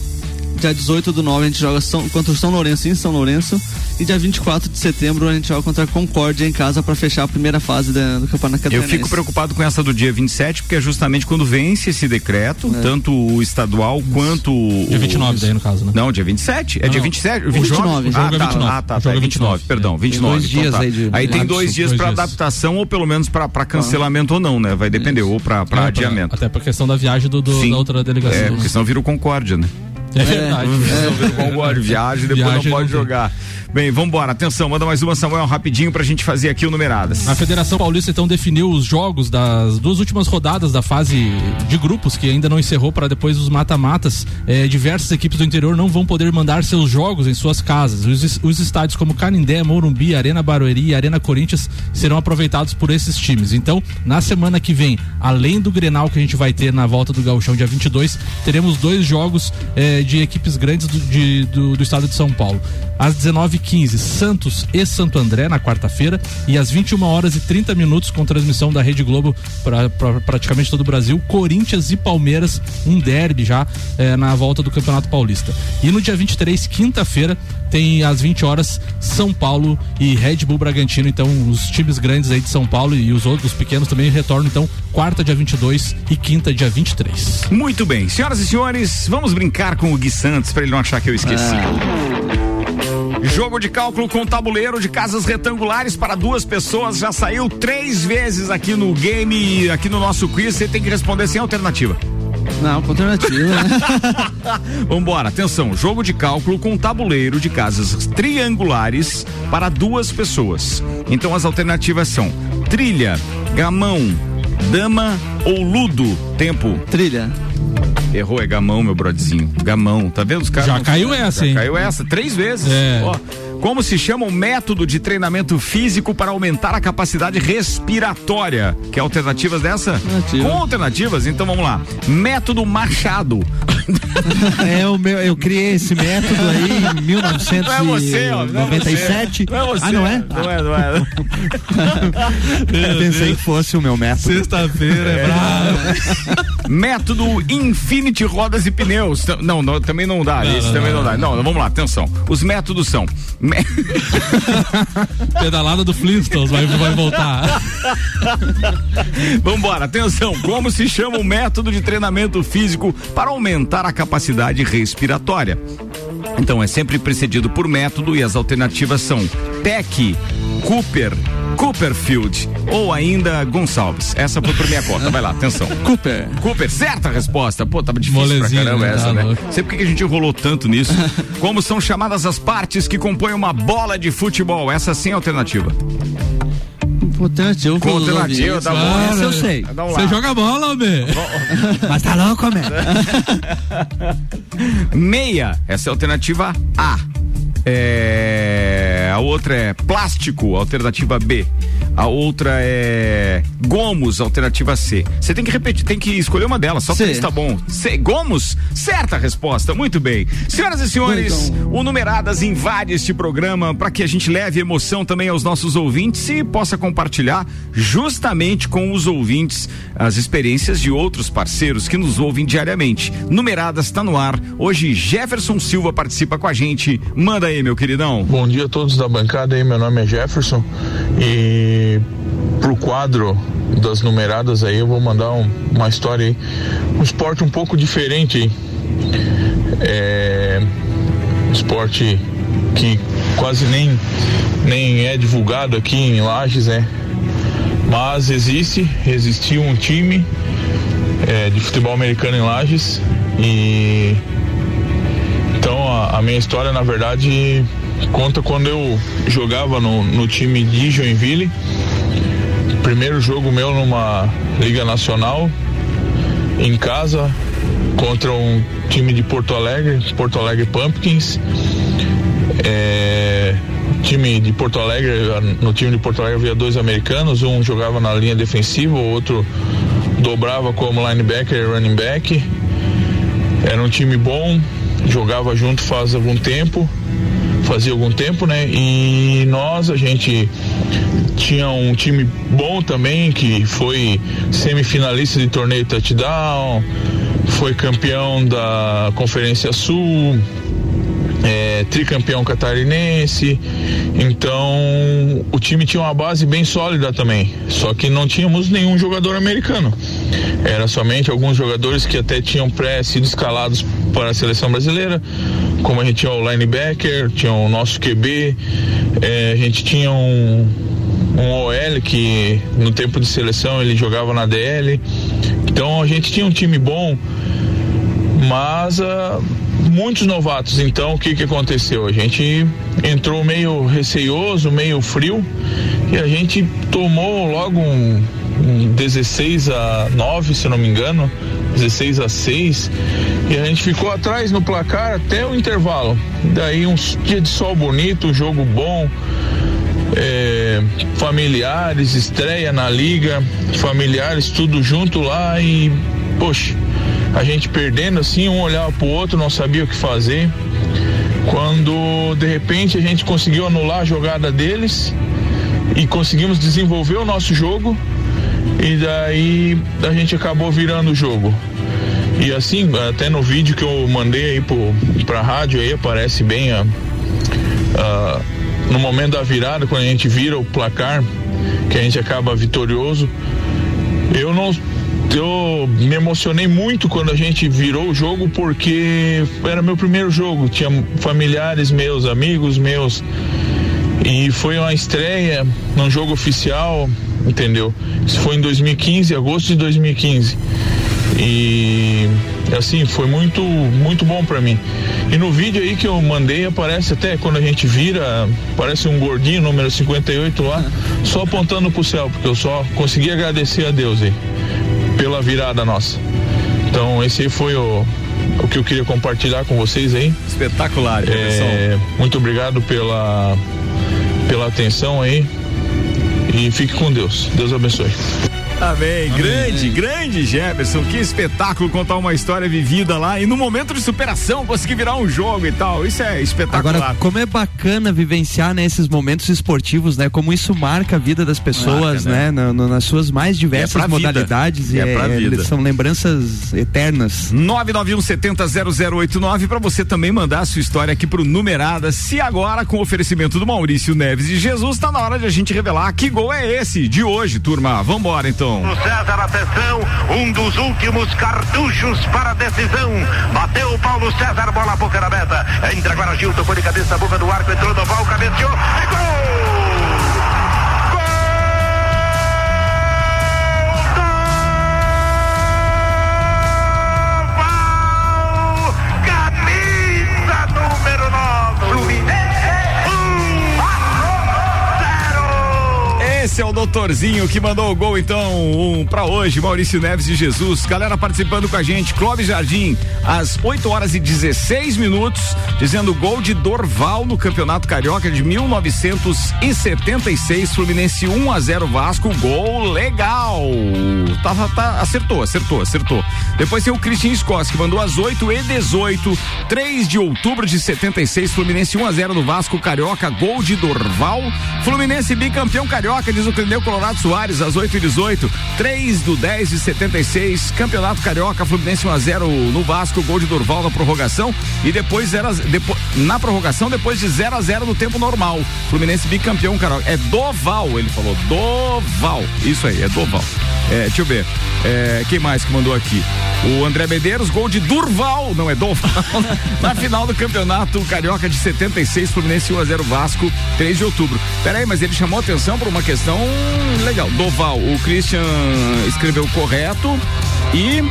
Dia 18 do 9, a gente joga São- contra o São Lourenço em São Lourenço. E dia 24 de setembro, a gente joga contra a Concórdia em casa para fechar a primeira fase da- do Campeonato Eu Catarinense. fico preocupado com essa do dia 27, porque é justamente quando vence esse decreto, tanto o estadual quanto o. Dia 29 daí, no caso, né? Não, dia 27. É Não, dia 27? o 29? jogo- o jogo ah, é tá, 29. Ah, tá, O tá. É é 29, 29, perdão. é. 29. dois então dias tá. aí de- Aí tem dois dias para adaptação ou pelo menos para cancelamento ou não, né? Vai depender, ou para É, pra- adiamento. Até pra questão da viagem do, do- da outra delegação. É, porque senão vira o Concórdia, né? É verdade. Senão vira o Concórdia, viagem e depois Viagem não pode não jogar. Bem, vambora. Atenção, manda mais uma, Samuel, rapidinho pra gente fazer aqui o Numeradas. A Federação Paulista então definiu os jogos das duas últimas rodadas da fase de grupos que ainda não encerrou para depois os mata-matas. É, diversas equipes do interior não vão poder mandar seus jogos em suas casas. Os, os estádios como Canindé, Morumbi, Arena Barueri e Arena Corinthians serão aproveitados por esses times. Então, na semana que vem, além do Grenal que a gente vai ter na volta do Gauchão dia 22, teremos dois jogos é, de equipes grandes do, de- do- do estado de São Paulo. Às 19h15, Santos e Santo André na quarta-feira e às 21 horas e 30 minutos com transmissão da Rede Globo para praticamente todo o Brasil, Corinthians e Palmeiras, um derby já eh, na volta do Campeonato Paulista. E no dia 23, quinta-feira, tem às 20 horas São Paulo e Red Bull Bragantino, então os times grandes aí de São Paulo e os outros pequenos também retornam então quarta dia 22 e quinta dia 23. Muito bem, senhoras e senhores, vamos brincar com o Gui Santos pra ele não achar que eu esqueci. Jogo de cálculo com tabuleiro de casas retangulares para duas pessoas já saiu três vezes aqui no game, aqui no nosso quiz. Você tem que responder sem alternativa. Não, com alternativa, né? Vambora, atenção. Jogo de cálculo com tabuleiro de casas triangulares para duas pessoas. Então as alternativas são trilha, gamão, dama ou ludo. Tempo. Trilha. Errou, é gamão, meu brodezinho. Gamão, tá vendo os caras? Já caiu essa, Já hein? caiu essa, três vezes. É. Ó, como se chama o método de treinamento físico para aumentar a capacidade respiratória? Quer alternativas dessa? Alternativa. Com alternativas, então vamos lá. Método Machado. É o meu, eu criei esse método aí em Não é você, ó. Não é você. 1997. Não é você. Ah, não é? Não é, não é. Eu pensei que fosse o meu método. Sexta-feira é bravo. Método Infinity Rodas e Pneus. Não, não, também não dá. Não, Esse não, também não, dá. Não, vamos lá, atenção. Os métodos são. Pedalada do Flintstones vai, vai voltar. Vambora, atenção. Como se chama o método de treinamento físico para aumentar a capacidade respiratória? Então é sempre precedido por método e as alternativas são Tech, Cooper, Cooperfield ou ainda Gonçalves. Essa foi por minha conta. Vai lá, atenção. Cooper. Cooper, certa resposta. Pô, tava difícil pra caramba né? essa, Tá né? louco. Sei por que que a gente enrolou tanto nisso. Como são chamadas as partes que compõem uma bola de futebol? Essa sem alternativa. Alternativa. Com pelos alternativa, ouvintes. tá bom. Essa eu sei. Você joga bola, homem. Mas tá louco, man? Meia, essa é a alternativa A. É... a outra é plástico, alternativa B. A outra é gomos, alternativa C. Você tem que repetir, tem que escolher uma delas, só três tá bom. C, gomos? Certa resposta, muito bem. Senhoras e senhores, então... o Numeradas invade este programa para que a gente leve emoção também aos nossos ouvintes e possa compartilhar justamente com os ouvintes as experiências de outros parceiros que nos ouvem diariamente. Numeradas está no ar. Hoje Jefferson Silva participa com a gente. Manda aí, meu queridão. Bom dia a todos da bancada aí, meu nome é Jefferson e pro quadro das numeradas aí eu vou mandar um, uma história aí, um esporte um pouco diferente. É, esporte que quase nem, nem é divulgado aqui em Lages, né? Mas existe, existiu um time é, de futebol americano em Lages e então a, a minha história na verdade conta quando eu jogava no, no time de Joinville. Primeiro jogo meu numa Liga Nacional, em casa, contra um time de Porto Alegre, Porto Alegre Pumpkins. É, time de Porto Alegre, no time de Porto Alegre havia dois americanos, um jogava na linha defensiva, o outro dobrava como linebacker e running back. Era um time bom, jogava junto faz algum tempo, fazia algum tempo, né? E nós, a gente tinha um time bom também, que foi semifinalista de torneio touchdown, foi campeão da Conferência Sul, é, tricampeão catarinense. Então o time tinha uma base bem sólida também. Só que não tínhamos nenhum jogador americano. Era somente alguns jogadores que até tinham pré sido escalados para a seleção brasileira. Como a gente tinha o linebacker, tinha o nosso QB, é, a gente tinha um, um OL que no tempo de seleção ele jogava na DL. Então a gente tinha um time bom, mas uh, muitos novatos. Então, o que que aconteceu? A gente entrou meio receioso, meio frio e a gente tomou logo um, um 16 a 9, se não me engano, 16 a 6 e a gente ficou atrás no placar até o intervalo. Daí um dia de sol bonito, jogo bom. É, familiares, estreia na liga, familiares tudo junto lá e, poxa, a gente perdendo assim, um olhava pro outro, não sabia o que fazer. Quando de repente a gente conseguiu anular a jogada deles e conseguimos desenvolver o nosso jogo e daí a gente acabou virando o jogo. E assim, até no vídeo que eu mandei aí pro, pra rádio aí aparece bem a, a, no momento da virada, quando a gente vira o placar, que a gente acaba vitorioso. Eu não eu me emocionei muito quando a gente virou o jogo porque era meu primeiro jogo, tinha familiares meus, amigos meus e foi uma estreia num jogo oficial, entendeu? Isso foi em 2015, agosto de 2015. E assim, foi muito muito bom para mim. E no vídeo aí que eu mandei aparece até quando a gente vira, parece um gordinho número 58 lá, só apontando pro céu, porque eu só consegui agradecer a Deus aí pela virada nossa. Então esse aí foi o, o que eu queria compartilhar com vocês aí. Espetacular, é, Muito obrigado pela, pela atenção aí. Fique com Deus. Deus abençoe. Amém. Amém. Grande, grande Jefferson. Que espetáculo contar uma história vivida lá e no momento de superação conseguir virar um jogo e tal. Isso é espetacular. Agora, como é bacana vivenciar nesses né, momentos esportivos, né? Como isso marca a vida das pessoas, marca, né? né? No, no, nas suas mais diversas é modalidades. E é, é, é, são lembranças eternas. 991700089 para você também mandar a sua história aqui pro Numerada. Se agora, com o oferecimento do Maurício Neves e Jesus, tá na hora de a gente revelar que gol é esse de hoje, turma. Vambora então. O César, atenção, um dos últimos cartuchos para a decisão. Bateu o Paulo César, bola boca na meta. Entra agora Gilton, foi de cabeça, boca do arco, entrou no val, cabeceou. É gol! Esse é o doutorzinho que mandou o gol, então, um pra hoje, Maurício Neves de Jesus. Galera participando com a gente, Clóvis Jardim, às 8 horas e 16 minutos, dizendo gol de Dorval no Campeonato Carioca de 1976, Fluminense 1 a 0 Vasco, gol legal. Tá, tá, acertou, acertou, acertou. Depois tem o Cristian Scott, que mandou às 8 e 18, 3 de outubro de 76, Fluminense 1 a 0 no Vasco Carioca, gol de Dorval. Fluminense bicampeão carioca, diz o Clineu Colorado Soares, às 8 e 18, 3 do 10 de 76, Campeonato Carioca, Fluminense 1 a 0 no Vasco, gol de Dorval na prorrogação e depois 0 a, depois, na prorrogação depois de 0 a 0 no tempo normal. Fluminense bicampeão carioca. É Doval, ele falou. Doval. Isso aí, é Doval. É, deixa eu ver. É, quem mais que mandou aqui? O André Medeiros, gol de Durval, não é Doval, na final do campeonato carioca de 76, Fluminense 1 a 0 Vasco, 3 de outubro. Peraí, mas ele chamou atenção por uma questão legal. Doval, o Christian escreveu correto e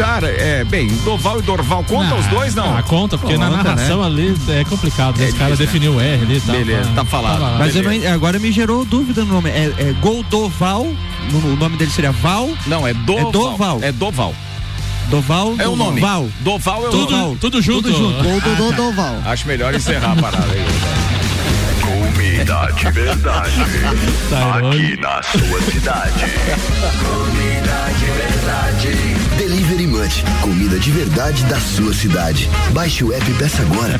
Cara, é, bem, Doval e Dorval, conta os dois, não? Ah, conta, porque na Conta, narração né? ali é complicado. né? É Os caras difícil, definiu o R ali. Tá, Beleza, tá falado. Mas não- agora me gerou dúvida no nome. É, é Goldoval, no- o nome dele seria Val. Não, é Doval. É Doval. É Doval. Doval. É o nome. Val. Doval é o Tudo, nome. tudo junto. Tudo junto. Gol do Dodoval. Acho melhor encerrar a parada aí. Comida de verdade. Tyrone. Aqui na sua cidade. Comida de verdade. Delivery Munch, comida de verdade da sua cidade. Baixe o app e peça agora.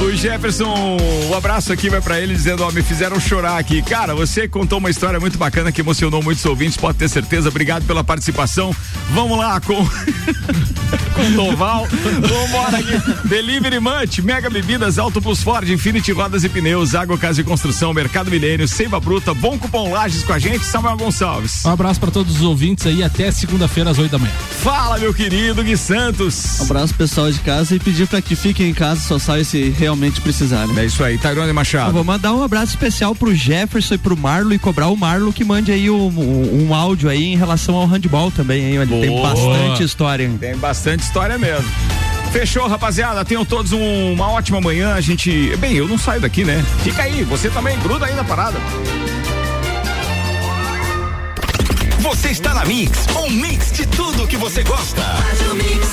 O Jefferson, um abraço aqui vai pra ele dizendo, ó, me fizeram chorar aqui. Cara, você contou uma história muito bacana que emocionou muitos ouvintes, pode ter certeza. Obrigado pela participação. Vamos lá com com Doval. Vambora aqui. Delivery Munch, Mega Bebidas, Auto Plus Ford, Infinity Rodas e Pneus, Água Casa e Construção, Mercado Milênio, Seiva Bruta, Bom Cupom Lages com a gente, Samuel Gonçalves. Um abraço pra todos os ouvintes aí até segunda-feira às 8 da manhã. Fala, meu querido Gui Santos. Um abraço pessoal de casa e pedir pra que fiquem em casa, só saia se realmente precisarem. É isso aí, Tairone Eu Machado. vou mandar um abraço especial pro Jefferson e pro Marlo e cobrar o Marlo que mande aí um, um- um áudio aí em relação ao handball também, hein? Ele tem bastante história. hein? Tem bastante história mesmo. Fechou, rapaziada. Tenham todos um- uma ótima manhã. A gente. Bem, eu não saio daqui, né? Fica aí, você também, gruda aí na parada. Você está na Mix, um mix de tudo que você gosta. Faz o mix.